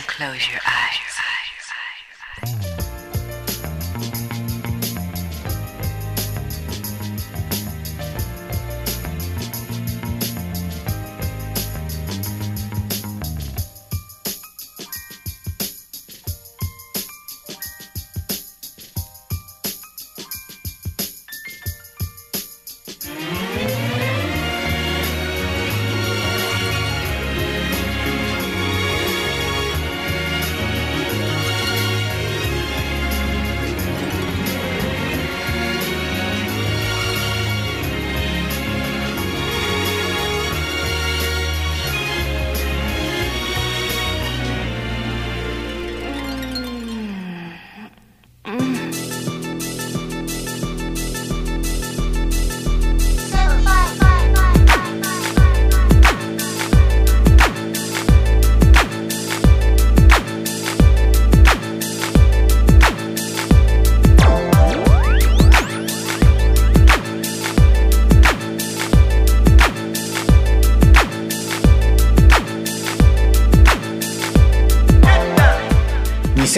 close your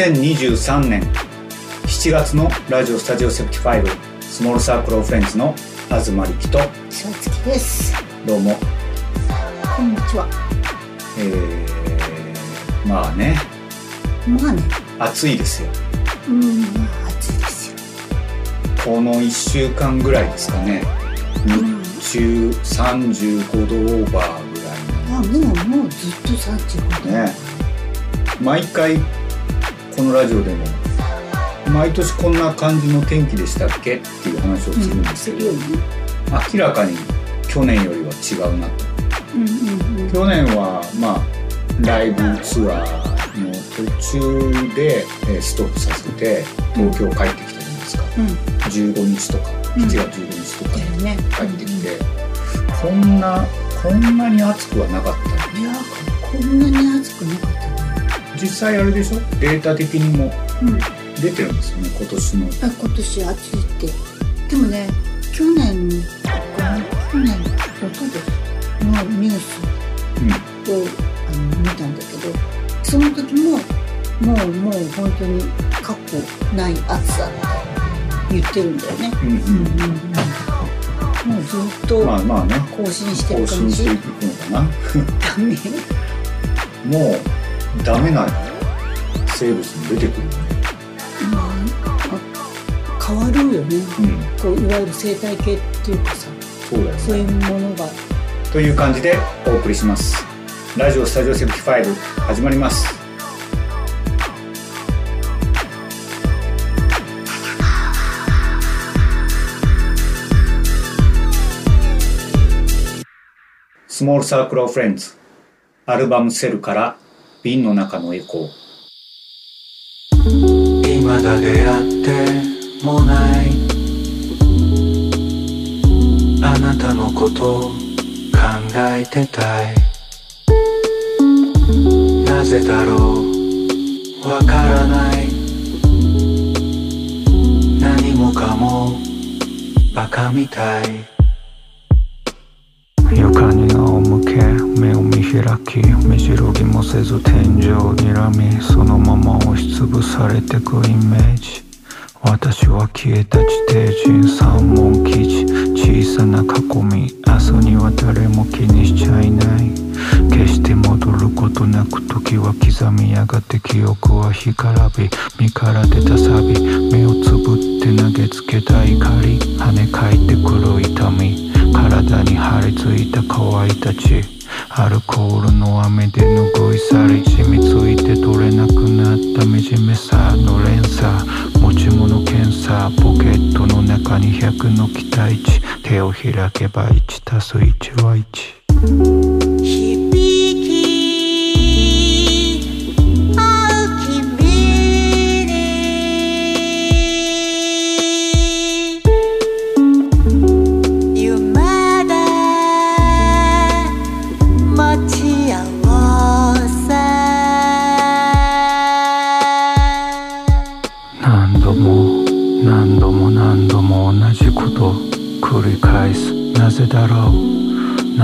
eyes.2023 年7月のラジオスタジオセプティファイブスモールサークルオフレンズの東力と。サツキです。どうも。こんにちは。えー、まあね。まあね、暑いですよ。うん、まあ暑いですよ。この1週間ぐらいですかね。日中35度オーバーぐらあ、もうもうずっと35度。ね。毎回このラジオでも毎年こんな感じの天気でしたっけ？っていう話をするんですけど、するよね。明らかに去年よりは違うなとうんうんうん。去年はまあライブツアーの途中でえーストップさせて東京帰ってきたじゃないですか、うん、15日とかうん7月15日とか。帰ってきて、こんなこんなに暑くはなかったいや、こんなに暑くなかったね。実際あれでしょ？データ的にもうん。出てるんですよね今年の。あ、今年暑いって。でもね、去年、去年、おととしのニュースうん。をあの見たんだけどその時ももうもう本当に過去ない暑さって言ってるんだよね。うんうん。うんうん、もうずっとまあまあね。更新して更る感じ、新していくのかな。ダメ もうダメな生物も出てくるよねまああ変わるよね。うん。こういわゆる生態系っていうかさそうだよね。そういうものが。という感じでお送りします。ラジオスタジオセブティファイブ始まります。スモールサークルオフレンズアルバムセルから瓶の中のエコー。今だ出会ってもない。あなたのこと考えてたい。なぜだろうわからない。何もかもバカみたい。床に仰向け目を見開き目白ぎもせず天井にらみそのまま押しつぶされてくイメージ。私は消えた地底人三門記事小さな囲み明日には誰も気にしちゃいない。決して戻ることなく時は刻みやがて記憶は干からび身から出た錆目をつぶって投げつけた怒り跳ね返ってくる痛み。体に張り付いた乾いたちアルコールの雨で拭い去り染みついて取れなくなった惨めさの連鎖持ち物検査ポケットの中に100の期待値手を開けば1 1は1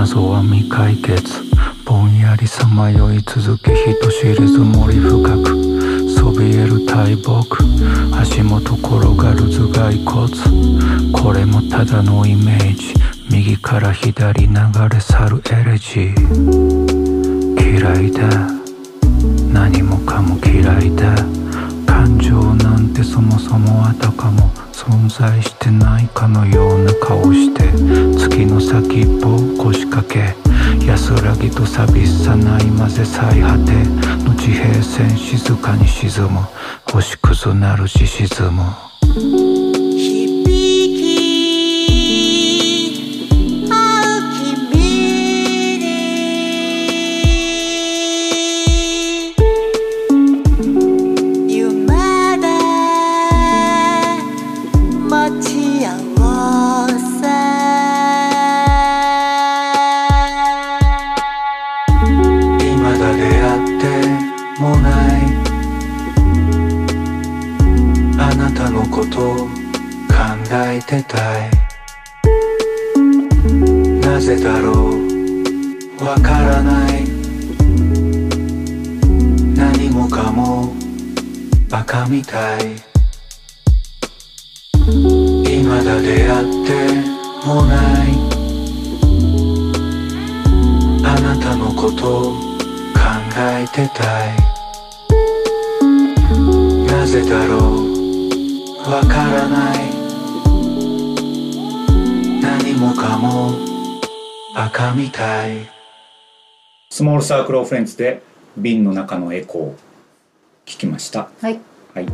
謎は未解決。ぼんやりさまよい続け人知れず森深く。そびえる大木足元転がる頭蓋骨。これもただのイメージ。右から左流れ去るエレジー。嫌いだ。何もかも嫌いだ。感情なんてそもそもあたかも。存在してないかのような顔して月の先っぽを腰掛け安らぎと寂しさないまぜ最果ての地平線静かに沈む星屑なるし沈む。てたい。なぜだろう。わからない。何もかも。バカみたい。未だ出会って。もない。あなたのこと考えてたい。なぜだろう。わからない。もかもバカみたい。スモールサークルオフレンズで瓶の中のエコー。を聞きました。はい。はい。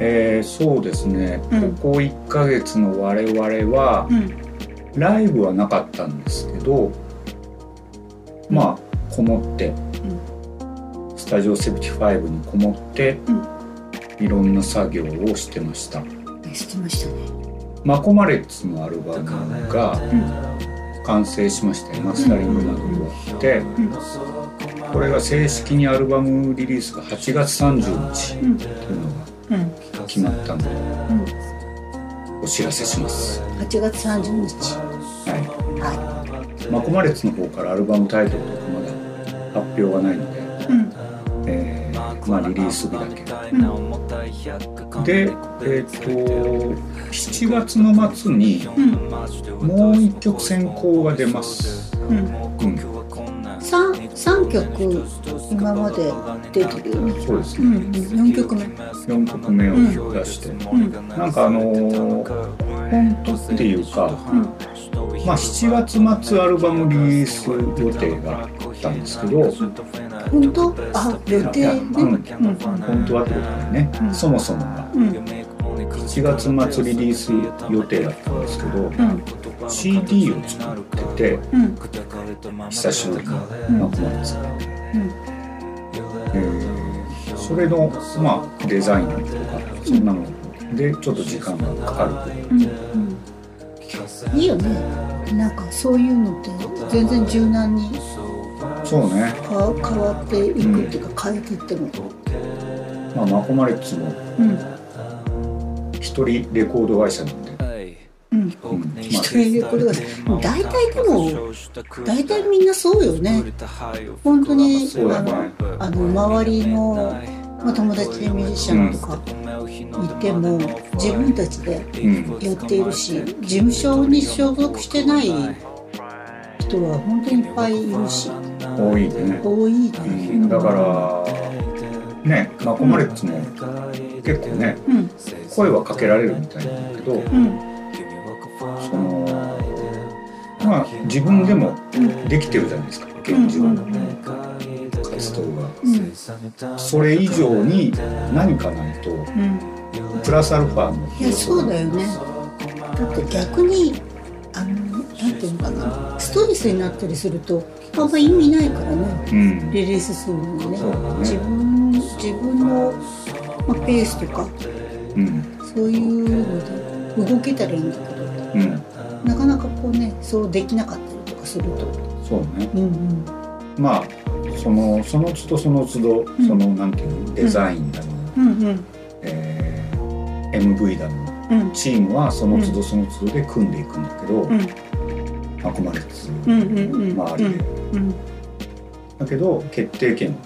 えー、そうですね、うん。ここ1ヶ月の我々はうん。ライブはなかったんですけどまあこもって、スタジオ75にこもって、いろんな作業をしてました。知ってましたねマコマレッツのアルバムが完成しましてマスタリングなど終わって、これが正式にアルバムリリースが8月30日うんというのうんが決まったのでお知らせします。8月30日。ははい。マコマレッツの方からアルバムタイトルとかまだ発表はないので、うん。えーまあリリース日だけ。うんでえっ、と7月の末にうんもう一曲選考が出ます。うん。うん。三三曲今まで出てるよね。そうですね。うんうん。四曲目。4曲目を出して、うん。なんかあのー本当っていうか、まあ7月末アルバムリリース予定があったんですけど本当？あ予定ねうんうん本当はってことでね、うん。そもそもが。うん。7月末リリース予定だったんですけど、うん。CD を作っててうん。久しぶりにうん。マコマレッツが、うん。えーそれの、まあ、デザインとかそんなの。でちょっと時間がかかるいいよね。なんかそういうのって全然柔軟にそうね、変わ変わっていくっていうか変えていってもまあ、マコマレッツもうん。一人レコード会社なんで、うん。一人でこれが大体でも大体みんなそうよね。本当にあのあの周りの、まあ、友達でミュージシャンとかいても自分たちでうんやっているし事務所に所属してない人は本当にいっぱいいるし多いね、多いね、うん、だからねマコマレッツも結構ねうん。声はかけられるみたいなんだけどうん。そのまあ自分でもできてるじゃないですか。現状うん。活動が。うんそれ以上に何かないとうん。プラスアルファのいやそうだよね。だって逆にストレスになったりするとあんま意味ないからねうん。リリースするのにね。ね。自分自分の、まあ、ペースとかうん。そういうので動けたらいいんだけどうん。なかなかこうねそうできなかったりとかすると。そうね。うんうん。まあそのその都度その都度、ん。そのなんていうの？デザインだの、うんうん。えー MV だのうん。チームはその都度その都度で組んでいくんだけど、うんマクマレッツうんうんうん。周りで、うんだけど決定権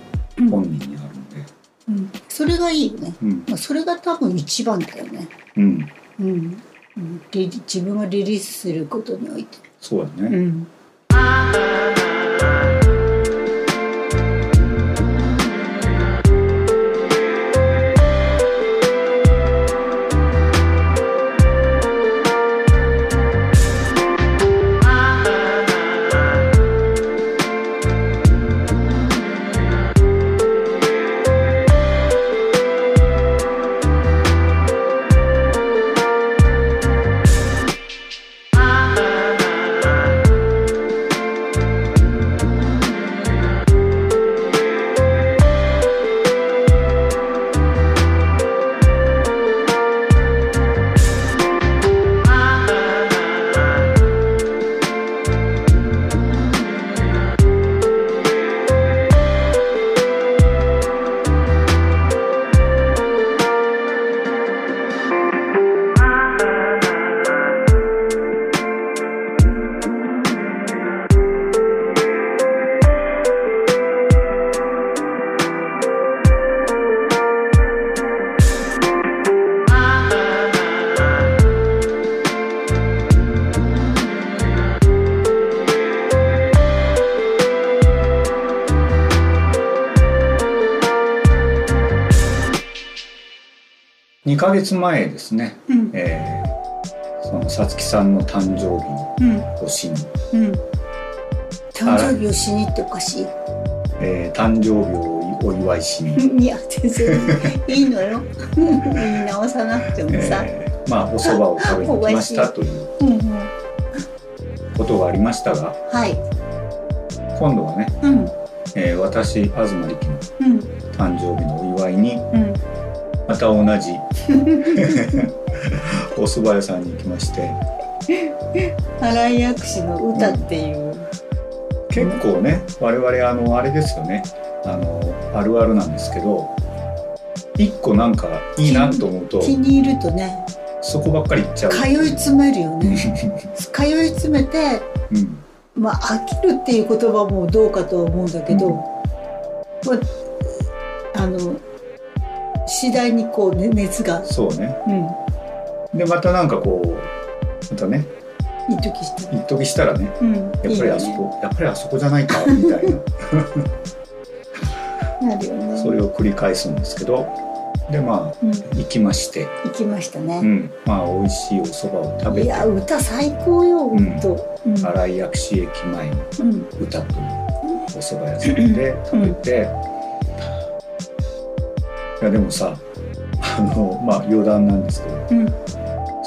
本人にあるので。うん。それがいいよね、うん。まあ、それが多分一番だよね。うん。うん、自分がリリースすることにおいて。そうだね、うん2ヶ月前ですね、うん。えーそのさつきさんの誕生日のうん。年に、うん。誕生日をしにっておかしい。えー誕生日をお祝いしに、いや全然いいのよ。言い直さなくてもさ、えーまあお蕎麦を食べに来ましたという うんう。んことがありましたが。はい。今度はね、うん。えー私東力のうん。誕生日のお祝いにうん。また同じ お蕎麦屋さんに行きまして。新井薬師の歌っていう、結構ね我々あのあれですよね。あのあるあるなんですけど一個なんかいいなと思うと気に入るとねそこばっかり行っちゃう。通い詰めるよね。通い詰めてうん。まあ飽きるっていう言葉もどうかとは思うんだけど、うん。まあ、あの次第にこう、ね、熱が。そうね。うん。でまたなんかこうまたね一時した。一時したらねうん。やっぱりあそこやっぱりあそこじゃないかみたいな。ね なるよね。それを繰り返すんですけどでまあうん。行きまして、行きましたね。う、ん、まあ美味しいお蕎麦を食べて。いや歌最高ようん。本当うん。新井薬師駅前のうん。歌というお蕎麦屋さんで食べて、いやでもさあのまあ余談なんですけどうん。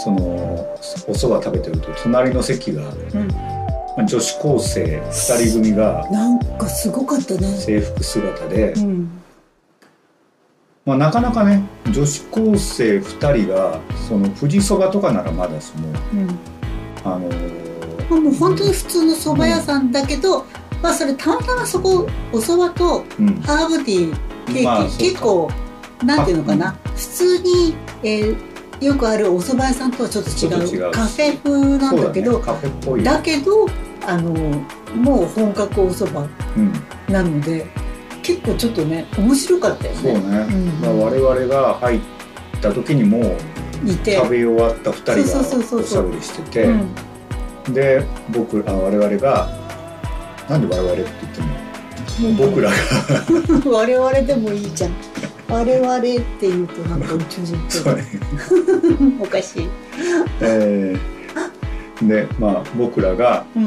そのお蕎麦食べてると隣の席が、うん。まあ女子高生2人組がなんかすごかったね。制服姿で、うん。まあ、なかなかね女子高生2人がその富士そばとかならまだしもうん。あのまあもう本当に普通の蕎麦屋さんだけど、まあそれたまたまそこお蕎麦とうん。ハーブティーケーキ、まあ結構なんていうのかな？普通に、えーよくあるお蕎麦屋さんとはちょっと違う。うカフェ風なんだけどね、カフェっぽい。だけどあのもう本格お蕎麦うん、なので結構ちょっとね面白かったよそうね、ね。うん。まあ、我々が入った時にもういて。食べ終わった2人がおしゃべりしてて。うん。で僕あ我々がなんで我々って言っても僕らが。我々でもいいじゃん。我々って言うとなんか宇宙人っぽい。おかしい、えーでまあ僕らがうん。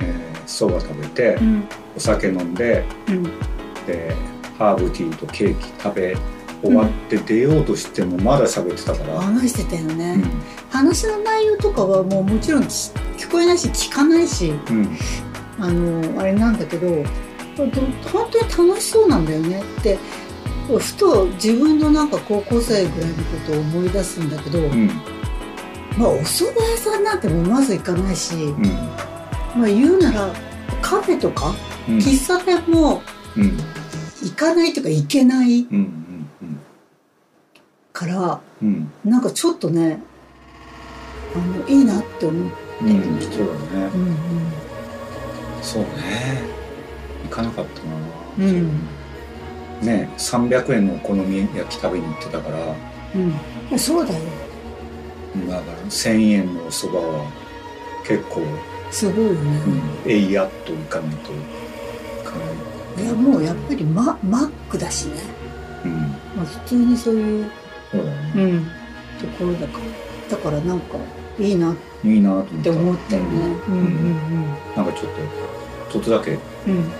えーそば、食べてうん。お酒飲んでうん、でハーブティーとケーキ食べ終わって出ようとしてもまだ喋ってたから、話してたよね、うん。話の内容とかはもうもちろん聞聞こえないし聞かないしうんあのあれなんだけどど本当に楽しそうなんだよねってふと自分のなんか高校生ぐらいのことを思い出すんだけど、うん。まあお蕎麦屋さんなんてもうまず行かないし、うん。まあ言うならカフェとかうん。喫茶店もうん。行かないとか行けないうんうんうん。からうん。なんかちょっとねあのいいなって思っって。いう、うん、そうだね。うん。そうね行かなかったな。うん。うんね300円のお好み焼き食べに行ってたから。うん。そうだよ。だから1000円のお蕎麦は結構、すごいよね、うん、えいやっと行かないといかない。いやもうやっぱりママックだしね、うん。まあ、普通にそういう、そうだね、ん、ところだから。だからなんかいいな。っいいなと思った。て思ったよね。うん。うんなんかちょっとちょっとだけうんうん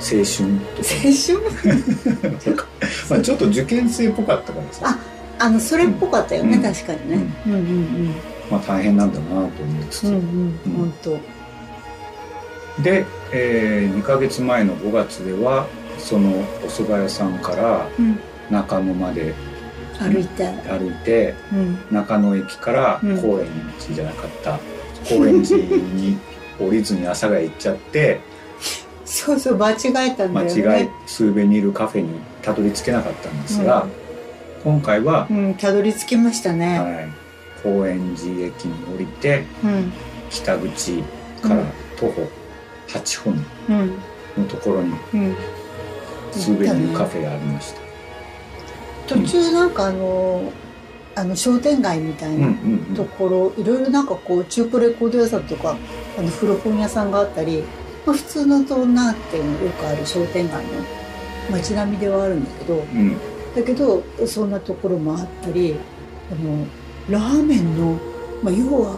青春青春？まあちょっと受験生っぽかったからさああのそれっぽかったよね、うん。確かにね、うん、うんまあ大変なんだなと思いつつ、うんうんうん。本当。で、え2ヶ月前の5月ではそのお蕎麦屋さんからうん。中野まで歩いて。歩いてうん。中野駅からうん。高円寺じゃなかった、高円寺に降りずに阿佐ヶ谷行っちゃってそうそう間違えたんだ間よね。違いスーベニールカフェにたどり着けなかったんですが、今回は、うんたどり着きましたね、はい、高円寺駅に降りてうん。北口から徒歩8分うん。のところにうん。スーベニールカフェがありました。途中なんかあのあの商店街みたいうんうなん。ところ、いろいろなんかこう中古レコード屋さんとかあの古本屋さんがあったり、まあ、普通のとなんていうのよくある商店街の街並みではあるんだけどうん。うんだけどそんなところもあったりあのラーメンの、まあ、要は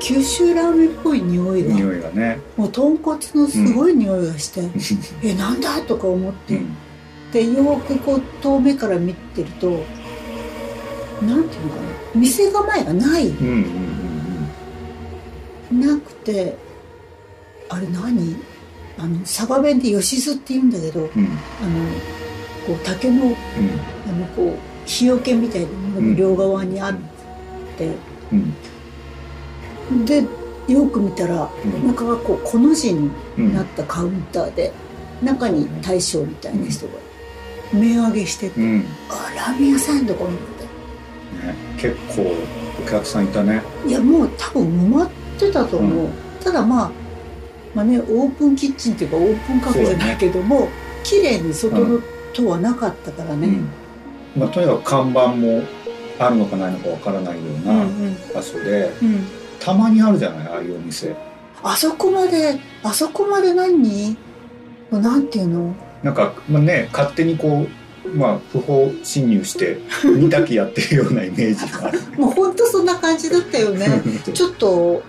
九州ラーメンっぽい匂いが匂いがね。もう豚骨のすごい匂いがして、えなんだとか思って、うん。でよくこう遠目から見てるとなんていうのかな店構えがないうんうんうん。なくてあれ何？あの佐賀弁で吉津って言うんだけどうん。うんあのこう竹のあのこう日よけみたいなものが両側にあって、うん。でよく見たらうん。中がこうこの字にうん。なったカウンターで中に大将みたいな人が目上げしてて、あラーメン屋さんとか思って。結構お客さんいたね。いやもう多分埋まってたと思う、ただまあまあねオープンキッチンっていうかオープンカフェじゃないけども、綺麗に外のとはなかったからね、うん。まあ、とにかく看板もあるのかないのかわからないよううんなうん。場所で、うん。たまにあるじゃない？ああいうお店。あそこまであそこまで何？なんていうの？なんか、まあね、勝手にこう、まあ、不法侵入して 煮炊きやってるようなイメージがある。もうほんとそんな感じだったよね。ちょっと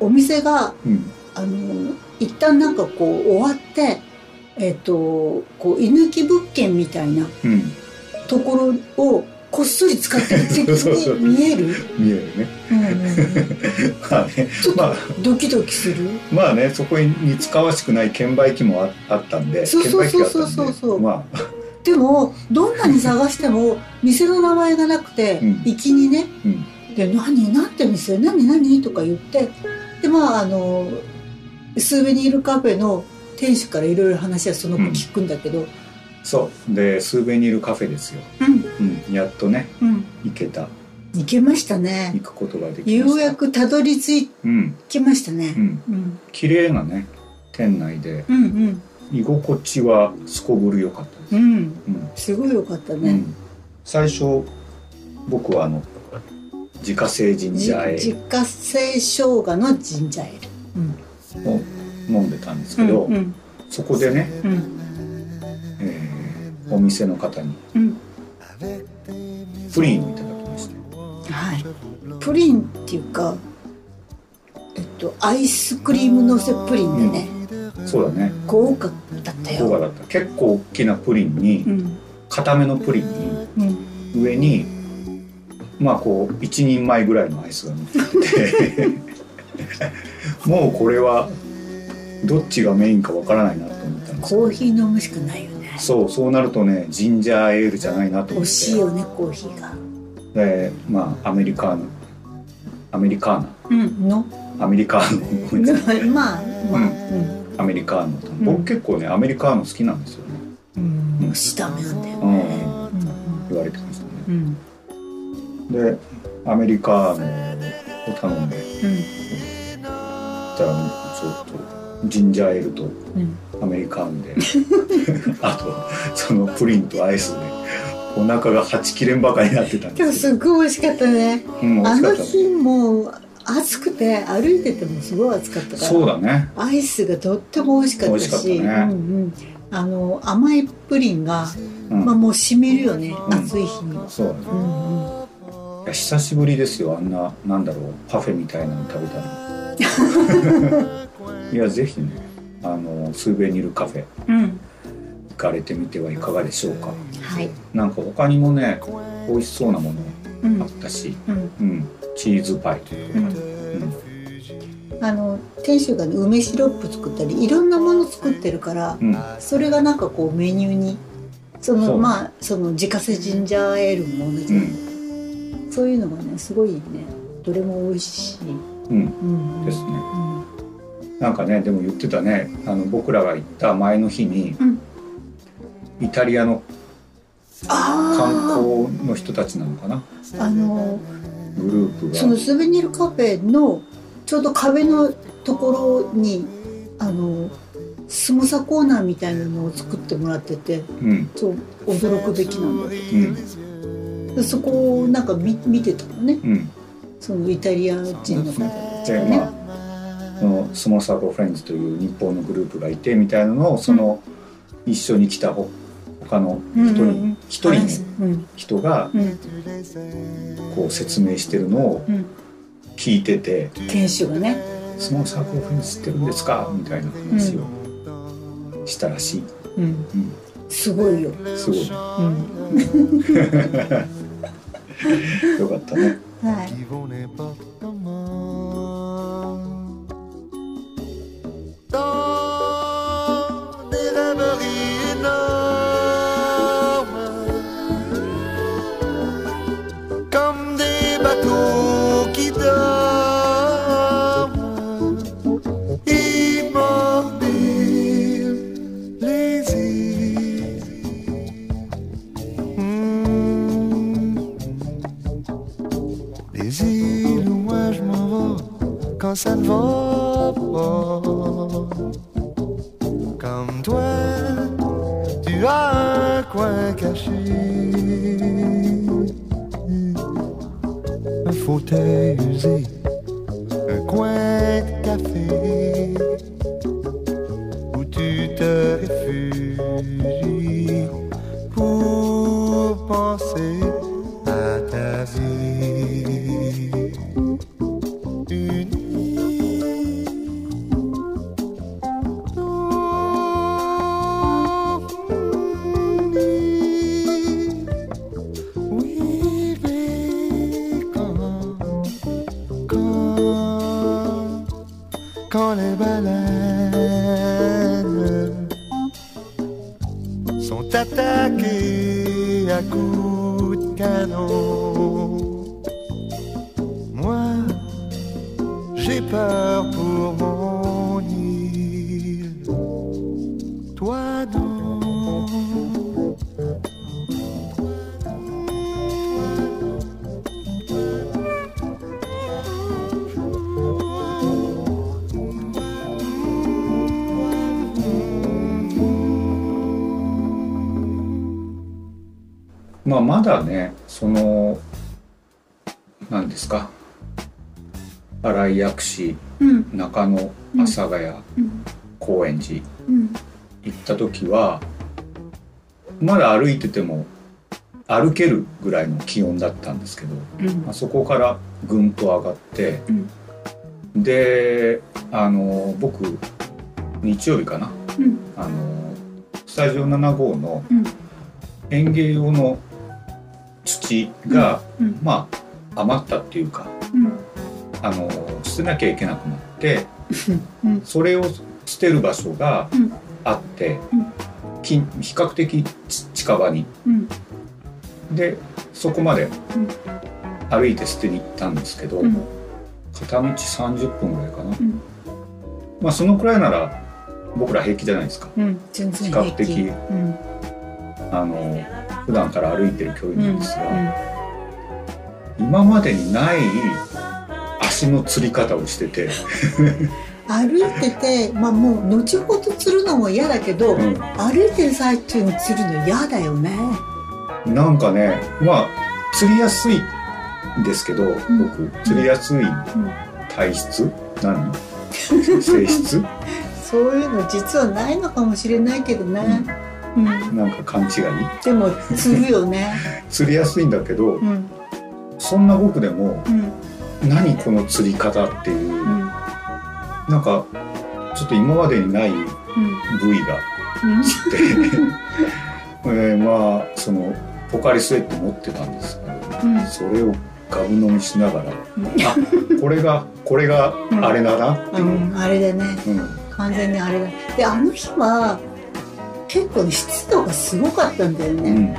お店がうんあの一旦なんかこう終わってえっ、とこう居抜き物件みたいなうん。ところをこっそり使ってる的そうそうに見える？見えるね。うんうんうん。まあねまあ。ドキドキする？まあねそこに似つかわしくない券売機もああったんでそうそうそうそう券売機があったんでそうまあ。でもどんなに探しても店の名前がなくてうん。行きにね。うん「で何なんて店？何何?」とか言って。でまああのスーベニールカフェの店主からいろいろ話はその子聞くんだけど。そう。でスーベニールカフェですよ、うん。うん、やっとねうん。行けた。行けましたね。行くことができました。ようやくたどり着うん。きましたね。うん。うん。綺麗なね店内で。うんうん。居心地はすこぶる良かったです、うん。うん。すごいよかったね、うん、最初僕はあの自家製ジンじジャーエ自家製生姜のジンジャーエール。ールを飲んでたんですけど、うんうん。そこでね、うん。えーお店の方にうん。プリンをいただきましてはい。プリンっていうかえっとアイスクリームのせプリンでね、そうだね。豪華だったよ。動画だった。結構大きなプリンにうん。固めのプリンにうん。上にまあこう一人前ぐらいのアイスが乗っててもうこれはどっちがメインかわからないなと思ったんですコーヒー飲むしかないよね。そうそうなるとねジンジャーエールじゃないなと思っ欲しいてよねコーヒーが。でまあアメリカーノアメリカーナうんの？アメリカーノ。ごめんなさいまあまあうん。うん。アメリカー僕結構ねアメリカーノ好きなんですよね。うん。もしダメなん。だようん。ね言われてましたね。うんうん。でアメリカーノを頼んで。うんったらねちょっとジンジャーエールとうん。アメリカンで あとそのプリンとアイスでお腹がはちきれんばかりになってたんですよ、すっごい美味しかったね。うん、美あの日もう暑くて歩いててもすごい暑かったからそうだね。アイスがとっても美味しかったしね。うんうん、あの甘いプリンが、うん。まあ、もうしみるよね、うん。暑い日に。は。そうだね。うんうん。久しぶりですよあんななんだろうパフェみたいなの食べたのいやぜひねあのスーベニルカフェ。うん。行かれてみてはいかがでしょうか。はい、なんか他にもね美味しそうなものうん。あったし、うん。うん、チーズパイ。というか、うん、あの店主が、ね、梅シロップ作ったりいろんなもの作ってるからそれがなんかこうメニューにそのまあその自家製ジンジャーエールも同じ、うん。そういうのがねすごいねどれも美味しい、うん、ですねうん。なん。かねでも言ってたねあの僕らが行った前の日に、うん。イタリアの観光の人たちなのかなあのグループがそのスベニルカフェのちょうど壁のところにあのスモサコーナーみたいなのを作ってもらっててうん。そう驚くべきなん。だけうん。どそこをなん。か見見てたのねうん。そのイタリア人の方。でまあそのスモサコフレンズという日本のグループがいてみたいなのをその、一緒に来たほ他の一人うんうんうん。一人のうん。人がうんこう説明してるのをうん聞いてて店主がね「スモサコフレンズ知ってるんですか?」みたいな話をしたらしい、うん。うん、すごいよ、すごい。うん、よかったねはい qui vont ça ne va pas. Comme toi, tu as un coin caché. Un fauteuil usé, まだ歩いてても歩けるぐらいの気温だったんですけど、うん。まあ、そこからぐんと上がって、うん。であの僕日曜日かな？うん。あのスタジオ7号のうん。園芸用の土が、うん。まあ余ったっていうかうん。あの捨てなきゃいけなくなってうん。それを捨てる場所がうん。あって、比較的ち近場に。うん。でそこまでうん。歩いて捨てに行ったんですけど、うん。片道30分ぐらいかな、ん。まあそのくらいなら僕ら平気じゃないですか。比較的。うん。あの普段から歩いてる距離うんなんですが、今までにない足のつり方をしてて 歩いててまあもう後ほど釣るのも嫌だけど、うん。歩いてる最中に釣るの嫌だよね。なんかねまあ釣りやすいんですけど、ん。僕。釣りやすい体質、何？性質？そういうの実はないのかもしれないけどね、うん。なんか勘違い？でも釣るよね。釣りやすいんだけど、うん。そんな僕でもうん。何この釣り方っていう、うんなんかちょっと今までにないうん部位が。うん。で、えーまあそのポカリスエット持ってたんですけど、うん。それをガブ飲みしながら、あこれがこれがあれだなっていう。う、ん、あれでね。うん。完全にあれだ。であの日は結構ね湿度がすごかったんだよね、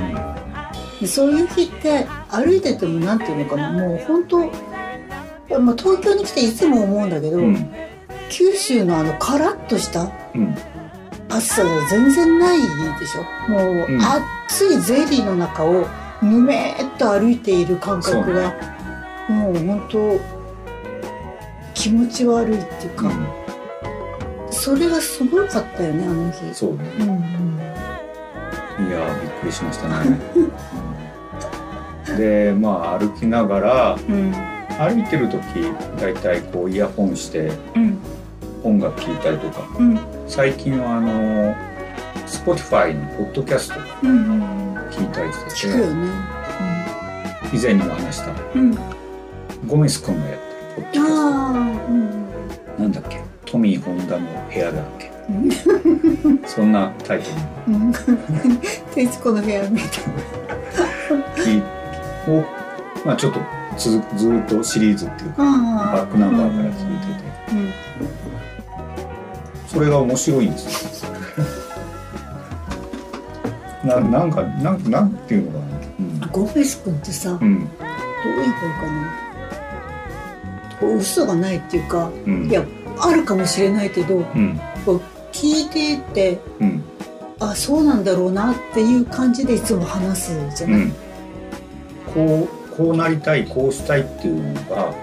そういう日って歩いててもなんていうのかな。もう本当まあ東京に来ていつも思うんだけど、うん九州のあのカラッとしたうん。暑さが全然ないでしょ？もう、うん暑いゼリーの中をぬめーっと歩いている感覚が、もう本当気持ち悪いっていうか、それがすごかったよねあの日。そうね。うんうん。いやびっくりしましたね、う んでまあ歩きながらうん。歩いてる時だいたいこうイヤホンしてうん音楽聴いたりとかうん。最近はあの Spotify のポッドキャストうんうん聞いたりして聞くよね。以前にも話したうん、うん、ゴメス君がやってるポッドキャスト。なんだっけ？トミー・ホンダの部屋だっけ？う んそんなタイトうん。徹子の部屋みたいルにを、まあ、ちょっとずずーっとシリーズっていうかなバックナンバーから聞いてて。うんそれが面白いんですよ。ななんかなんなんていうのかな。ゴメス君ってさ、うん、うんどういいかな。こう嘘がないっていうかうん。いやあるかもしれないけどうん。こう聞いていてうん。あそうなんだろうなっていう感じでいつも話すじゃない、うん。こうこうなりたいこうしたいっていうのが、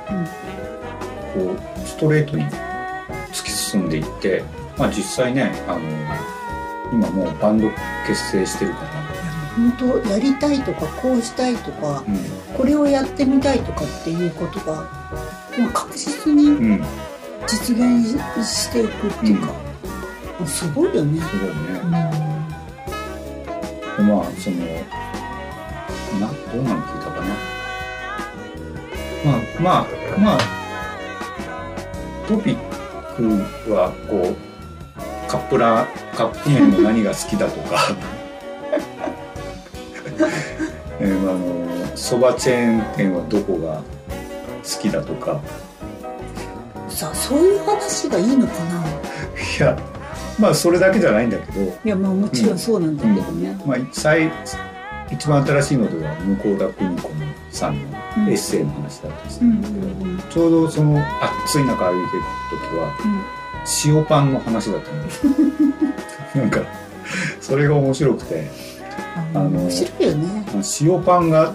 こうストレートに突き進んでいって、まあ、実際ねあの今もうバンド結成してるから、本当やりたいとかこうしたいとかうこれをやってみたいとかっていうことがもう確実に実現していくっていうか、もうすごいよね。すごいね。うん。でまあそのなどうなの聞いたかな。まあまあまあトピックはこうカップラーカップ麺の何が好きだとか。えーあのそばチェーン店はどこが好きだとか。さあそういう話がいいのかな。いやまあそれだけじゃないんだけど、いやまあもちろんそうなんだけどね。まあ、最一番新しいのでは向田邦子さんのうん。エッセイの話だったんですけど、うんうんうんちょうどその暑い中歩いてる時は塩パンの話だったんですなんかそれが面白くて。ああの面白いよね。まあ塩パンが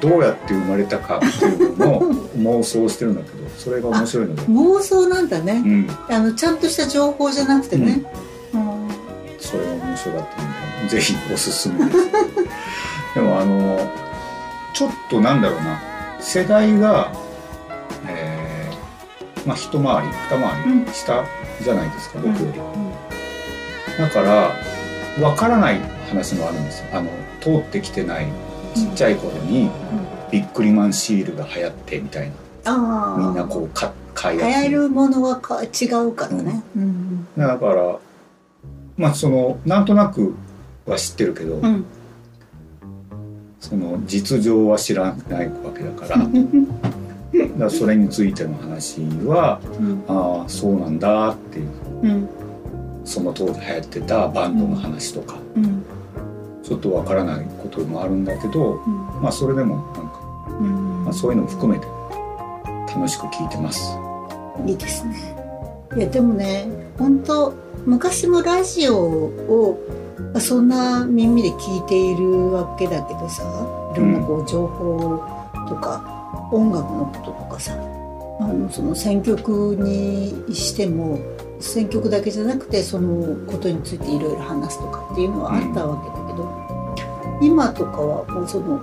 どうやって生まれたかっていうのの 妄想をしてるんだけどそれが面白いので、妄想なんだね。うん、あのちゃんとした情報じゃなくてね。うん。それが面白かったんでぜひおすすめです。でもあのちょっとなんだろうな。世代がえーまあ一回り二回うんり下じゃないですか、僕より。だからわからない話もあるんですよ。あの通ってきてないちっちゃい頃にビックリマンシールが流行ってみたいな。みんなこうか買い流やすい。行るものはか違うからね。うん。だからまあそのなんとなくは知ってるけど、うん。うん。その実情は知らないわけだから だそれについての話はうん。ああそうなんだっていううん。その当時流行ってたバンドの話とか、うん。ちょっとわからないこともあるんだけどまあそれでもなんか、うん。まあ、そういうのも含めて楽しく聞いてます。いいですね。いやでもね、本当昔もラジオをそんな耳で聞いているわけだけどさ、いろんなこう情報とか音楽のこととかさ、あのその選曲にしても選曲だけじゃなくてそのことについていろいろ話すとかっていうのはあったわけだけど、今とかはもうその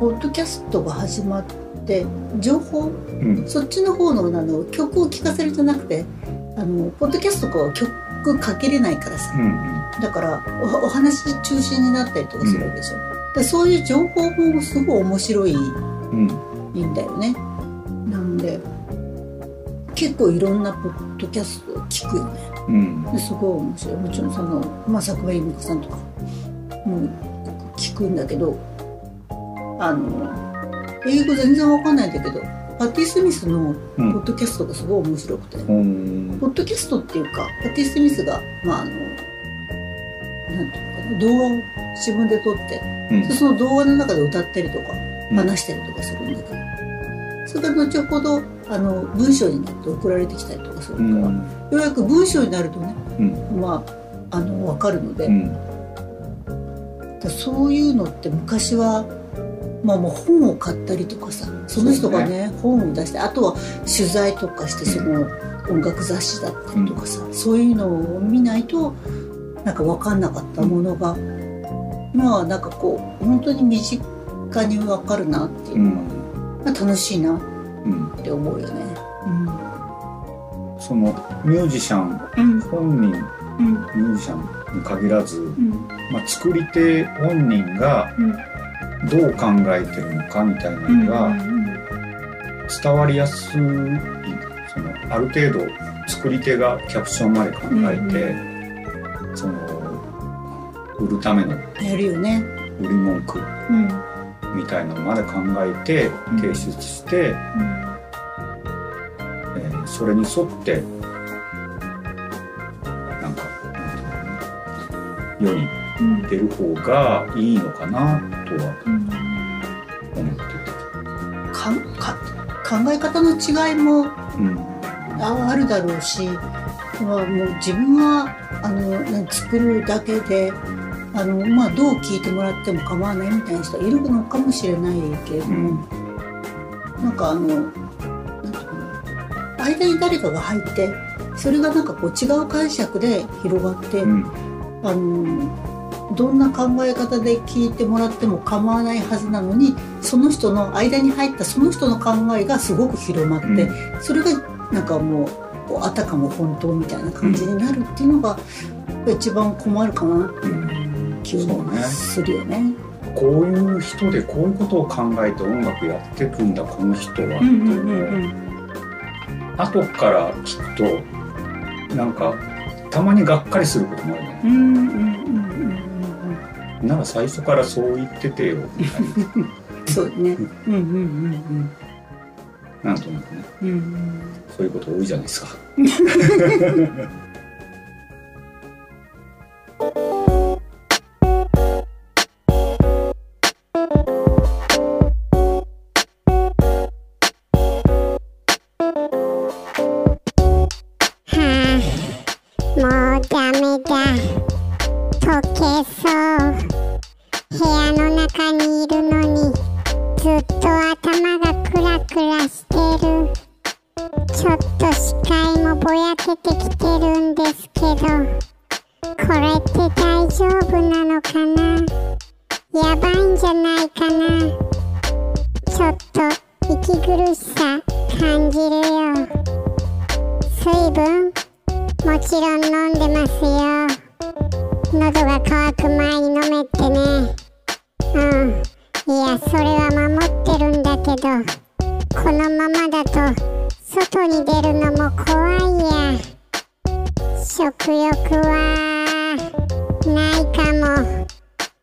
ポッドキャストが始まって情報うん。そっちの方のあの曲を聴かせるじゃなくてあのポッドキャストとかは曲かけれないからさ。うんだからおお話中心になったりとかするわけでしょ、でそういう情報もすごい面白いうんいいんだよね。なんで結構いろんなポッドキャストを聞くよね。うん。ですごい面白い。もちろんその、まあ、作間由美子さんとかも聞くんだけどあの英語全然わかんないんだけどパティ・スミスのポッドキャストがすごい面白くて、うん。ポッドキャストっていうかパティ・スミスがまああのなんていうのかな動画を自分で撮ってうん。でその動画の中で歌ったりとかうん話したりとかするんだけど、それが後ほどあの文章になって送られてきたりとかするから、うん。ようやく文章になるとね、うん。まああの分かるので、うん。だそういうのって昔は、まあ、もう本を買ったりとかさその人がね本を出してあとは取材とかしてその音楽雑誌だったりとかさ、そういうのを見ないとなんか分かんなかったものが、まあなんかこう本当に身近に分かるなっていううのまあ楽しいなうん。って思うよね。そのミュージシャンうん。本人うん。ミュージシャンに限らず、うん。まあ、作り手本人がうん。どう考えてるのかみたいなのが伝わりやすいそのある程度作り手がキャプションまで考えて、その売るためのやるよね。売り文句。うんみたいなのまで考えてうん。提出して、えーそれに沿ってなんかなんていうのかな世にうん出る方がいいのかなとはうん思ってかか考え方の違いもて、うん。ああるだろうし、まあ、もう自分はあの作るだけであの、まあ、どう聞いてもらっても構わないみたいな人はいるのかもしれないけれども、なんかあのなんていうの間に誰かが入ってそれがなんかこう違う解釈で広がって、うん。あのどんな考え方で聞いてもらっても構わないはずなのにその人の間に入ったその人の考えがすごく広まって、うん。それがなんかもうこうあたかも本当みたいな感じになるっていうのが、一番困るかなっていう気そうね。がするよね。こういう人でこういうことを考えて音楽やってくんだこの人は、うんうんうん後から聞くとなんかたまにがっかりすることもあるねうんうんうんうんうんなら最初からそう言っててよみたいな。そうね。うんうんうん。なんとなくね。うんうん。そういうこと多いじゃないですかやけてきてるんですけど、これって大丈夫なのかな？やばいんじゃないかな？ちょっと息苦しさ感じるよ。水分？もちろん飲んでますよ。喉が渇く前に飲めってね。うん。いやそれは守ってるんだけどこのままだと外に出るのも怖いや。食欲はないかも。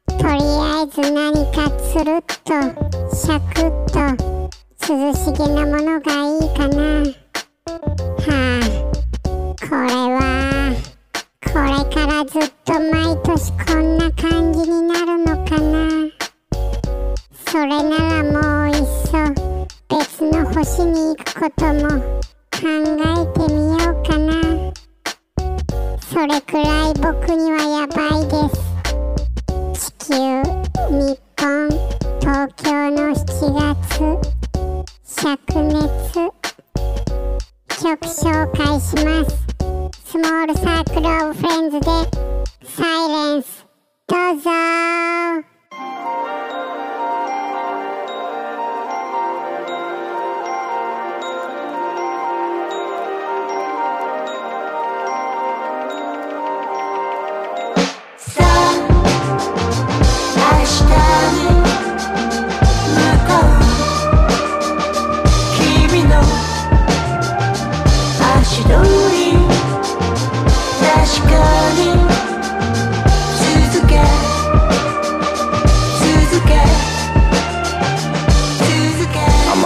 とりあえず何かつるっと。シャクッと涼しげなものがいいかな。はあこれはこれからずっと毎年こんな感じになるのかな。それならもういっそ別の星に行くことも考えてみようかな。それくらい僕にはやばいです。地球日本東京の7月灼熱。曲紹介します。 Small Circle of Friends でサイレンス。どうぞ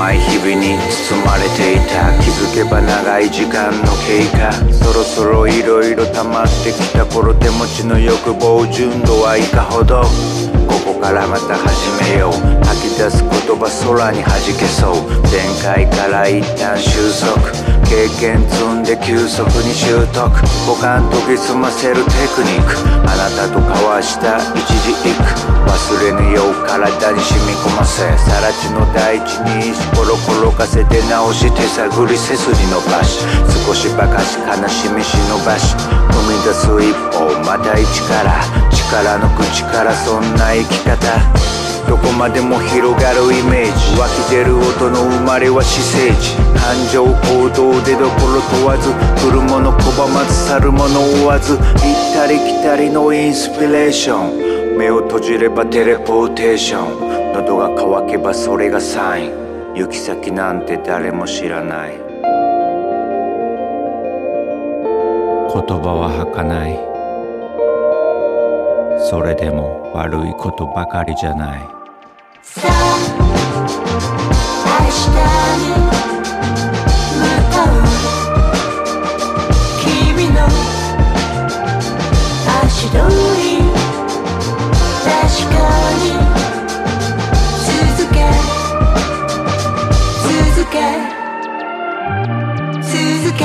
甘い日々に包まれていた気づけば長い時間の経過。そろそろいろいろ溜まってきた頃手持ちの欲望純度はいかほど。ここからまた始めよう。吐き出す言葉空に弾けそう。前回から一旦収束。経験積んで急速に習得。五感研ぎ澄ませるテクニック。あなたと交わした一時一句。忘れぬよう体に染み込ませ。更地の大地に石ころ転がせて直し手探り背筋伸ばし。少しばかし悲しみ忍ばし。踏み出す一歩また一から。力の口からそんな生き方。どこまでも広がるイメージ。湧き出る音の生まれは私生児感情行動でどころ問わず。来るもの拒まず去るもの追わず。行ったり来たりのインスピレーション。目を閉じればテレポーテーション。喉が渇けばそれがサイン。行き先なんて誰も知らない。言葉は儚い。それでも悪いことばかりじゃない。さあ明日に向かう。君の足取り確かに続け続け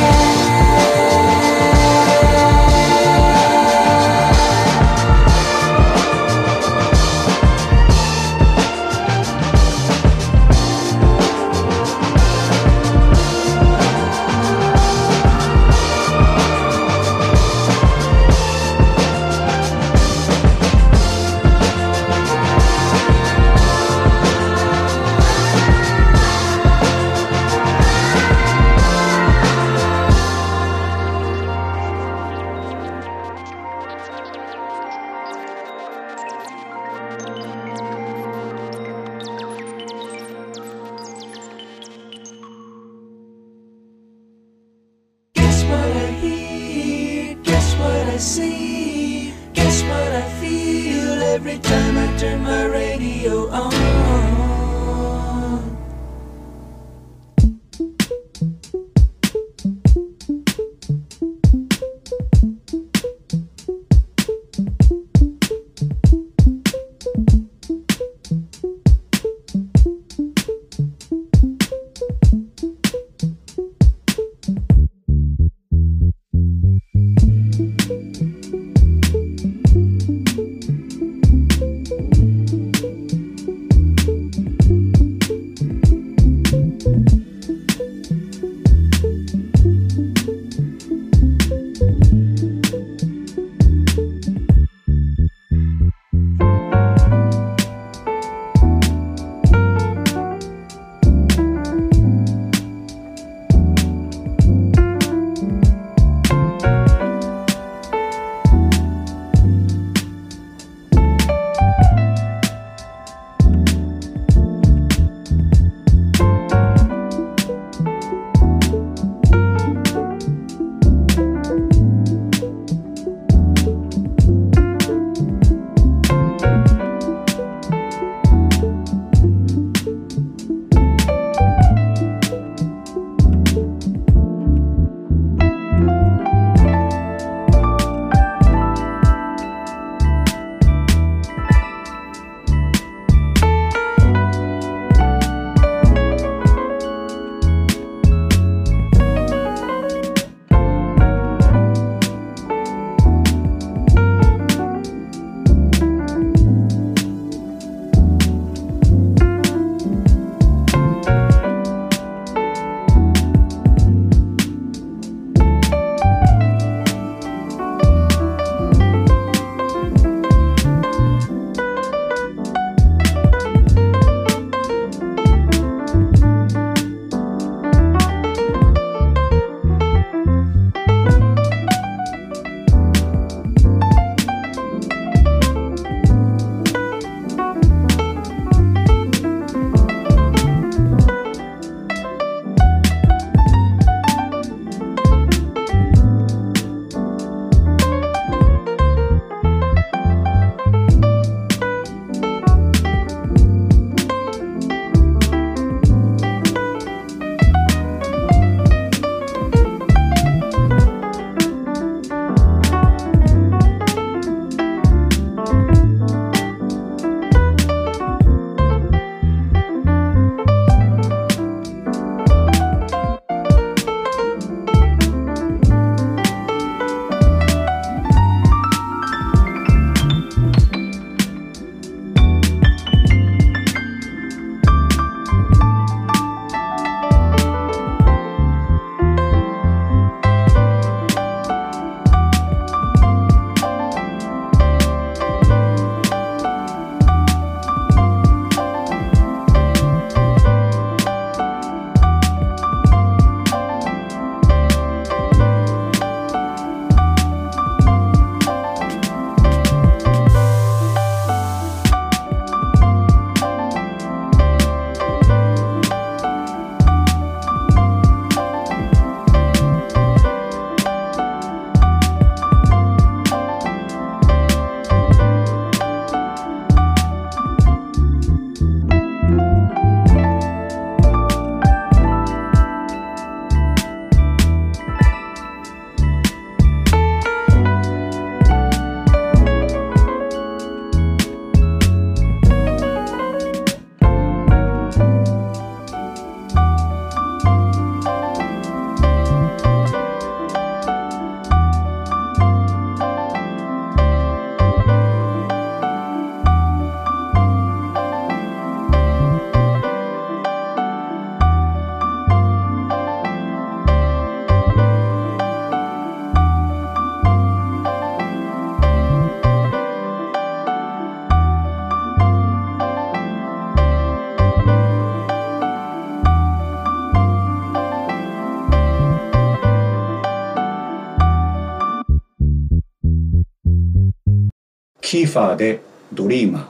キーファーでドリーマー。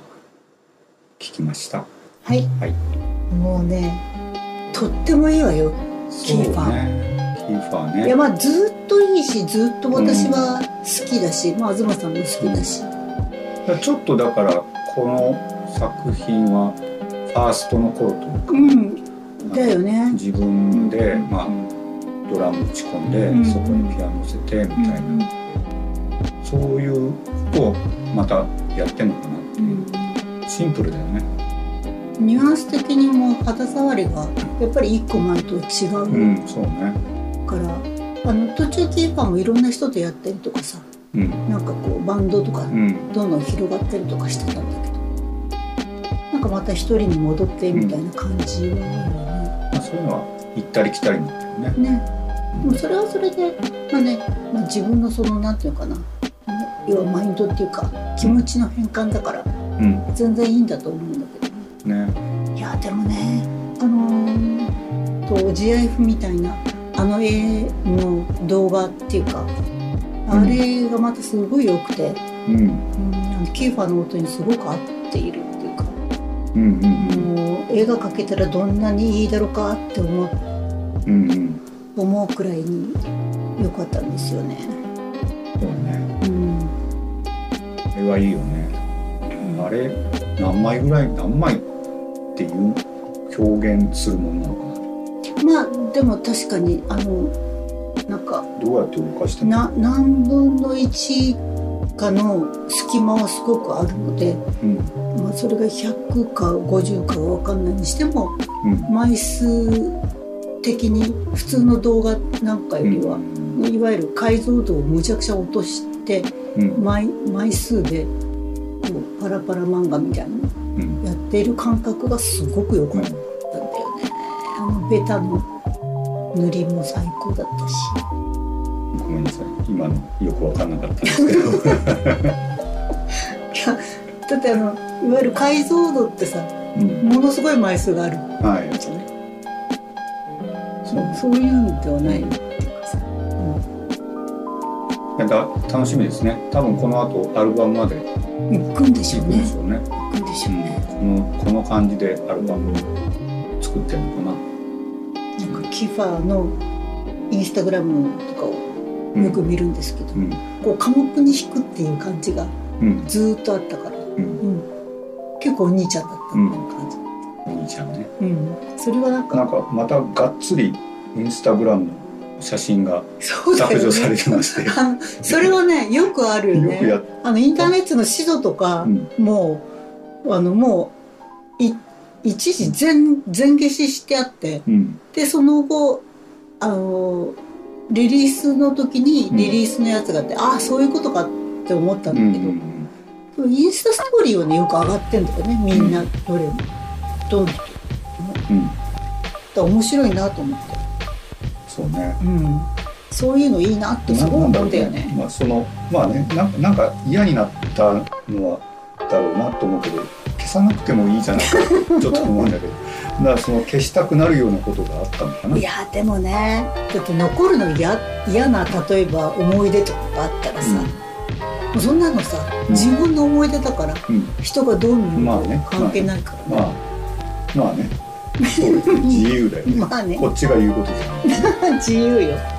聞きました。はい。はい。もうねとってもいいわよキーファー、ね、キーファーね。いやまあずっといいしずっと私は好きだし、まあ東さんも好きだし、ちょっとだからこの作品はファーストの頃というかうん。だよね。自分で、まあ、ドラム打ち込んで、うん。そこにピアノ乗せてみたいな、そういうことをまたやってんのかなっていう、シンプルだよね。ニュアンス的にも肌触りがやっぱり一個前と違ううんそうね。から、あの途中キーパーもいろんな人とやったりとかさうん。なんかこうバンドとかうん。どんどん広がったりとかしてたんだけどなんかまた一人に戻ってみたいな感じはまあ、そういうのは行ったり来たりなんだよね。あるよね。ねでもそれはそれで、まあねまあ、自分のそのなんていうのかな要はマインドっていうか気持ちの変換だからうん。全然いいんだと思うんだけどね。いやでもねあのー、と GIF みたいなあの絵の動画っていうかあれがまたすごい良くて、うん。うん、キーファーの音にすごく合っているっていうかうんうん。もう絵が描けたらどんなにいいだろうかって思ううんうん。思うくらいに良かったんですよね。そうね。うんはいいよね。あれ？何枚ぐらい何枚っていう表現するものなのかまあでも確かにあのなんかなどうやって動かしてんの？な何分の1かの隙間はすごくあるので、うん。まあ、それが100か50かは分かんないにしてもうん。枚数的に普通の動画なんかよりは、いわゆる解像度をむちゃくちゃ落としてうん。枚枚数でこうパラパラ漫画みたいなのうん。やっている感覚がすごく良かったんだよね。あのベタの塗りも最高だったし。ごめんなさい。今のよく分かんなかったんですけど。だってあのいわゆる解像度ってさうん。ものすごい枚数があるはいじゃない。そうそういうんではない。うかさ、いやだ楽しみですね。多分この後アルバムまで。行くんでしょうね。行くんでしょうね。このこの感じでアルバム作ってるのかな。なんかキファーのインスタグラムとかをよく見るんですけど、うん。こう寡黙に弾くっていう感じがうん。ずーっとあったから、うん。うん。結構お兄ちゃんだったっていう感じ、お兄ちゃんね。うん。それはなんかなんかまたがっつりインスタグラムの写真が削除されてまして。あのそれはねよくあるよね。あのインターネットの指導とか、うん。もうあのもうい一時全全消ししてあってうん。でその後あのリリースの時にリリースのやつがあって、ああそういうことかって思ったんだけど、うん。うんインスタストーリーはねよく上がってんだよねみんなどれも。どの人だかうん。ら面白いなと思って、そうね。うん、そういうのいいなってすごい思うんだよね。まあそのまあねなんかなんか嫌になったのはだろうなと思うけど消さなくてもいいじゃないかとちょっと思うんだけど。だからその消したくなるようなことがあったのかな。いやでもねだって残るの嫌嫌な例えば思い出とかがあったらさ、もうそんなのさうん。自分の思い出だから、うん。人がどう見るかまあね。関係ないから、まあまあね。そうですね自由だよね。まあね。こっちが言うことじゃない 自由よ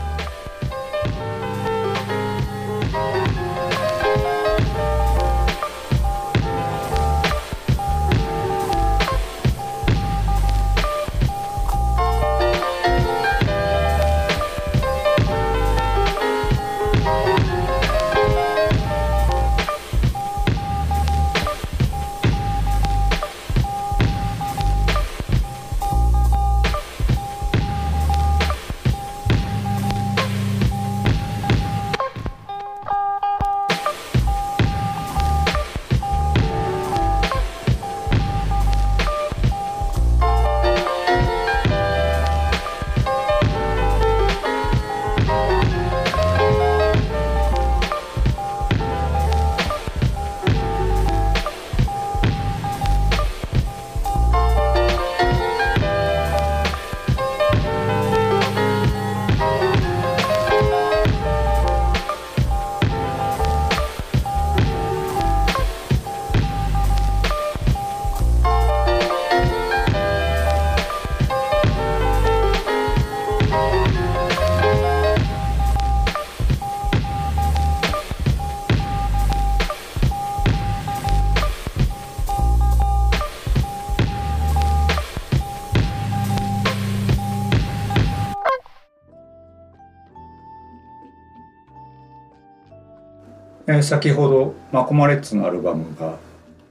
先ほどマコマレッツのアルバムが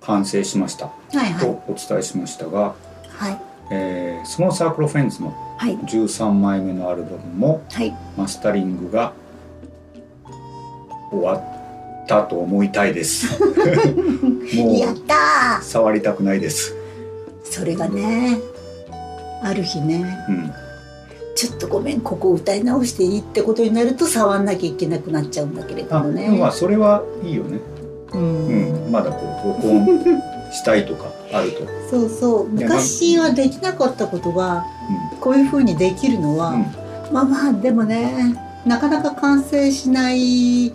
完成しましたはいはい。とお伝えしましたが、はい。えースモールサークルフェンズのはい。13枚目のアルバムもはい。マスタリングが終わったと思いたいです。もやっうた触りたくないです。ーそれがねある日ねうんちょっとごめんここ歌い直していいってことになると触んなきゃいけなくなっちゃうんだけれどあもね。まあそれはいいよね。ううん。んまだこう録音したいとかあると。そうそう。昔はできなかったことがこういう風にできるのは、うん。まあまあでもねなかなか完成しないえ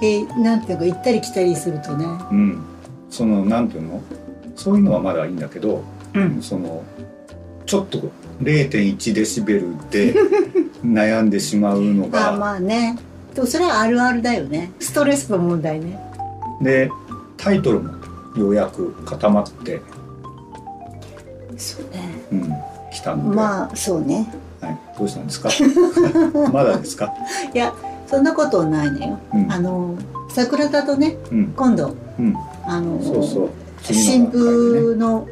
ーなんていうか行ったり来たりするとね。うん、そのなんていうの？そういうのはまだいいんだけど、うん。そのちょっと0.1デシベルで悩んでしまうの あが、まあね。でもそれはあるあるだよね。ストレスの問題ね。でタイトルもようやく固まって、そうね。うん、来たので、まあそうね。はい、どうしたんですか？まだですか、いやそんなことはないのよ、うん。あの桜田とねうん。今度うん、あのそうそう。新次の段階でね。婦の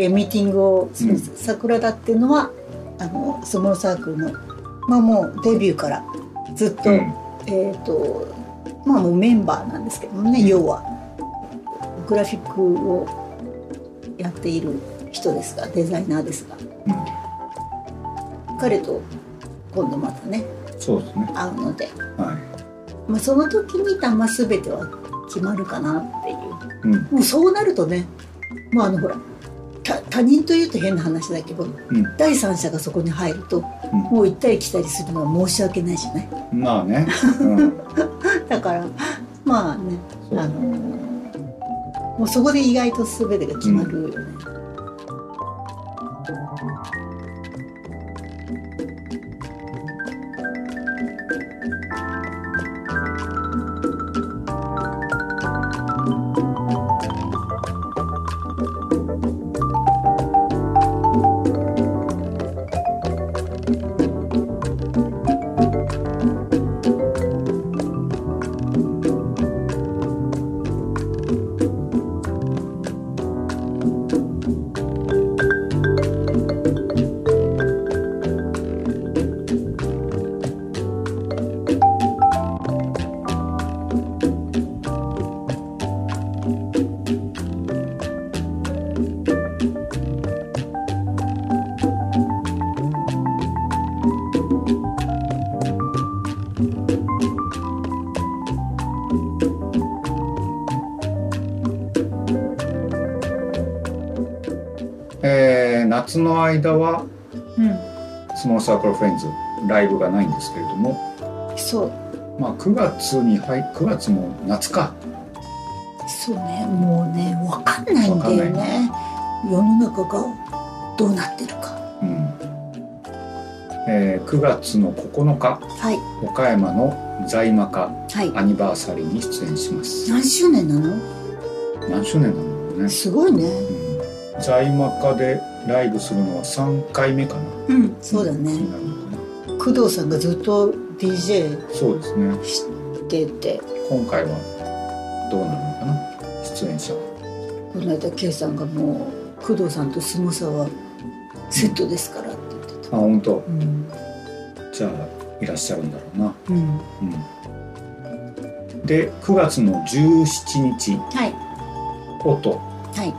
えミーティングをする、うん桜田っていうのはあのスモールサークルのまあもうデビューからずっと、うん。えっ、とまあもうメンバーなんですけどもね、要はグラフィックをやっている人ですがデザイナーですが。彼と今度またねそうですね。会うので、はまあ、その時にまあ全ては決まるかなっていう。い、うん。もうそうなるとねまああのほら他他人というと変な話だけど、うん。第三者がそこに入ると、もう行ったり来たりするのは申し訳ないじゃないまあね、うん、だからまあねあのもうそこで意外と全てが決まるよね、の間はうん。スモールサークルフレンズライブがないんですけれどもそう。まあ9月に入9月も夏か。そうね。もうね分かんないんだよね。世の中がどうなってるか。うん。えー9月の9日はい。岡山の在魔化はい。アニバーサリーに出演します。何周年なの？何周年なのね、すごいね。うん、在魔化でライブするのは3回目かな。うんそうだね。工藤さんがずっと DJ そうですね。してて。今回はどうなるのかな？出演者。この間 K さんがもう工藤さんとスモサはセットですからって言ってた。あ本当。うん。じゃあいらっしゃるんだろうな。うん。うん。で9月の17日。はい。音。はい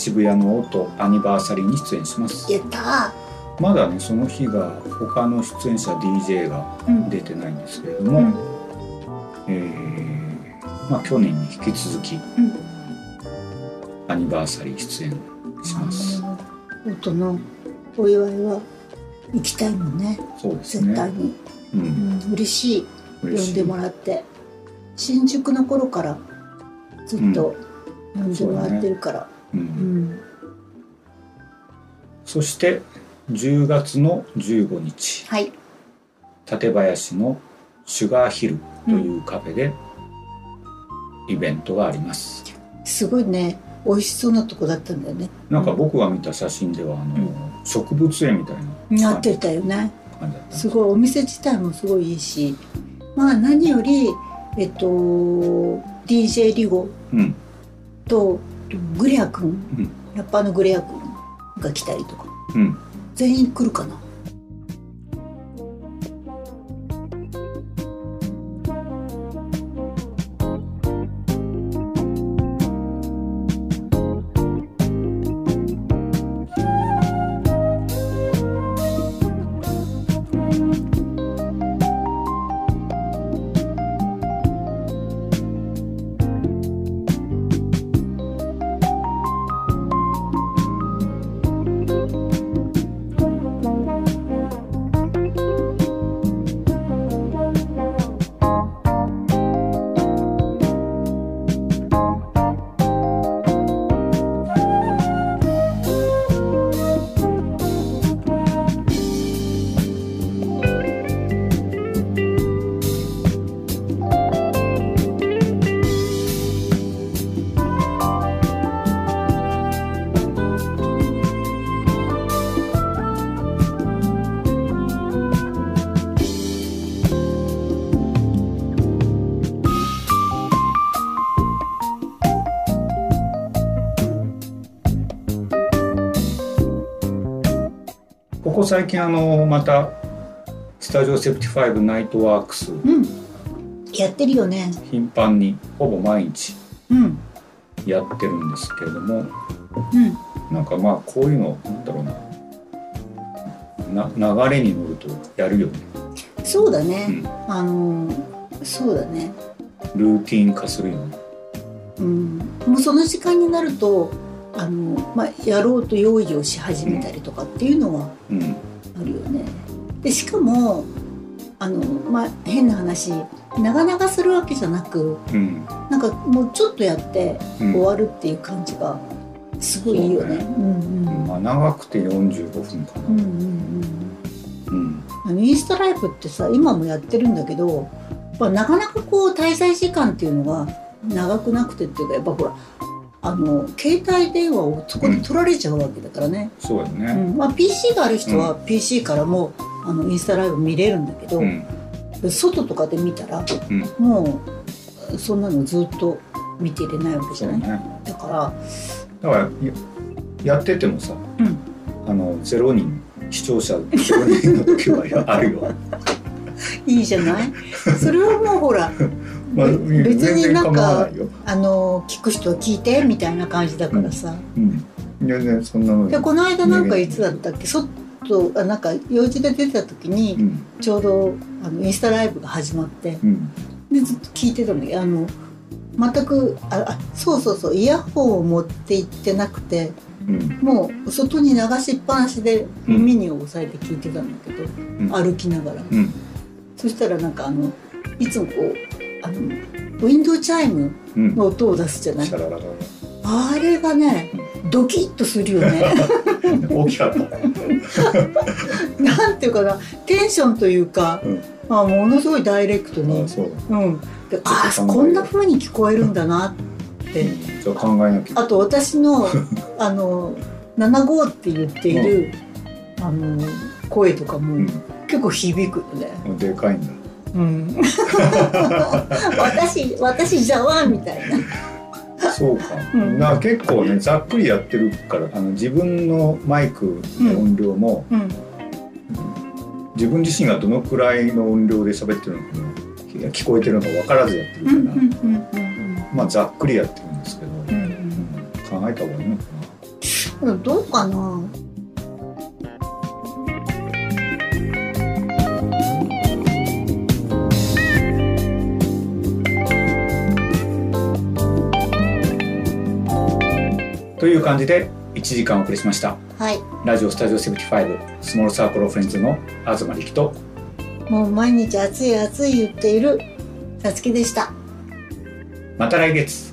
渋谷の音アニバーサリーに出演します。やったまだねその日が他の出演者 DJ が出てないんですけれども、うん。えーまあ去年に引き続きうん。アニバーサリー出演します、音のお祝いは行きたいもんね。そうですね。絶対に、ううんん、嬉しい。嬉しい。呼んでもらって。新宿の頃からずっと呼んでもらってるからううん。んそして10月の15日。はい。館林のシュガーヒルというカフェでイベントがあります、すごいね。美味しそうなとこだったんだよね。なんか僕が見た写真ではあの、植物園みたいななってたよね。すごいお店自体もすごいいいし。まあ何よりえっと DJ リゴうん。とグレア君、うん。ラッパーのグレア君が来たりとか。うん。全員来るかな？ここ最近あのまたスタジオ75ナイトワークスうん。やってるよね。頻繁にほぼ毎日うん。やってるんですけれどもうん。なんかまあこういうのなんだろうな。な流れに乗るとやるよね。そうだね、うん。あのそうだね。ルーティン化するよね。うん。もうその時間になるとあの、まあ、やろうと用意をし始めたりとかっていうのはうん。あるよね。でしかもあの、まあ、変な話長々するわけじゃなくうん。なんかもうちょっとやってうん。終わるっていう感じがすごいいいよね。まあ長くて45分かな。うんうんうんインスタライブってさ今もやってるんだけどやっぱなかなかこう滞在時間っていうのが長くなくてっていうかやっぱほらあの携帯電話をそこで取られちゃうわけだからね、うそうだね。ん。まあ、PC がある人は PC からもあのインスタライブ見れるんだけど、うん。外とかで見たらうん。もうそんなのずっと見ていれないわけじゃない、ね。だからだからややっててもさ、うん。あのゼロ人視聴者ゼロ人の時はやあるよ、いいじゃない？それはもうほらまあ、べ別になんかあの聞く人は聞いてみたいな感じだからさ、うん、全然そんなの。でこの間なんかいつだったっけ？外あなんか用事で出てた時にうん。ちょうどあのインスタライブが始まって。うん。でずっと聞いてたの。あの全くああそうそうそうイヤホンを持って行ってなくてうん。もう外に流しっぱなしで耳に押さえて聞いてたんだけど、ん。歩きながら。うん。そしたらなんかあのいつもこうあのウィンドチャイムうん。の音を出すじゃない？シャララララあれがねドキッとするよね。大きかった。なんていうかなテンションというか、うん。まあ、ものすごいダイレクトに。あそう。ん、であこんな風に聞こえるんだなって。考えなきゃ。あと私の あの75って言っている、あの声とかも、うん。結構響くよね。でかいんだうん、私私じゃわみたいな。そうか、うん。な結構ねざっくりやってるからあの自分のマイクの音量も、うん。自分自身がどのくらいの音量で喋ってるのかも聞こえてるのか分からずやってるうんから、うんうんうん。まあざっくりやってるんですけど、うん考えた方がいいのかうんどうかな。という感じで1時間お送りしましたはい。ラジオスタジオ75スモールサークルオフレンズの東力ともう毎日暑い暑い言っているさつきでした。また来月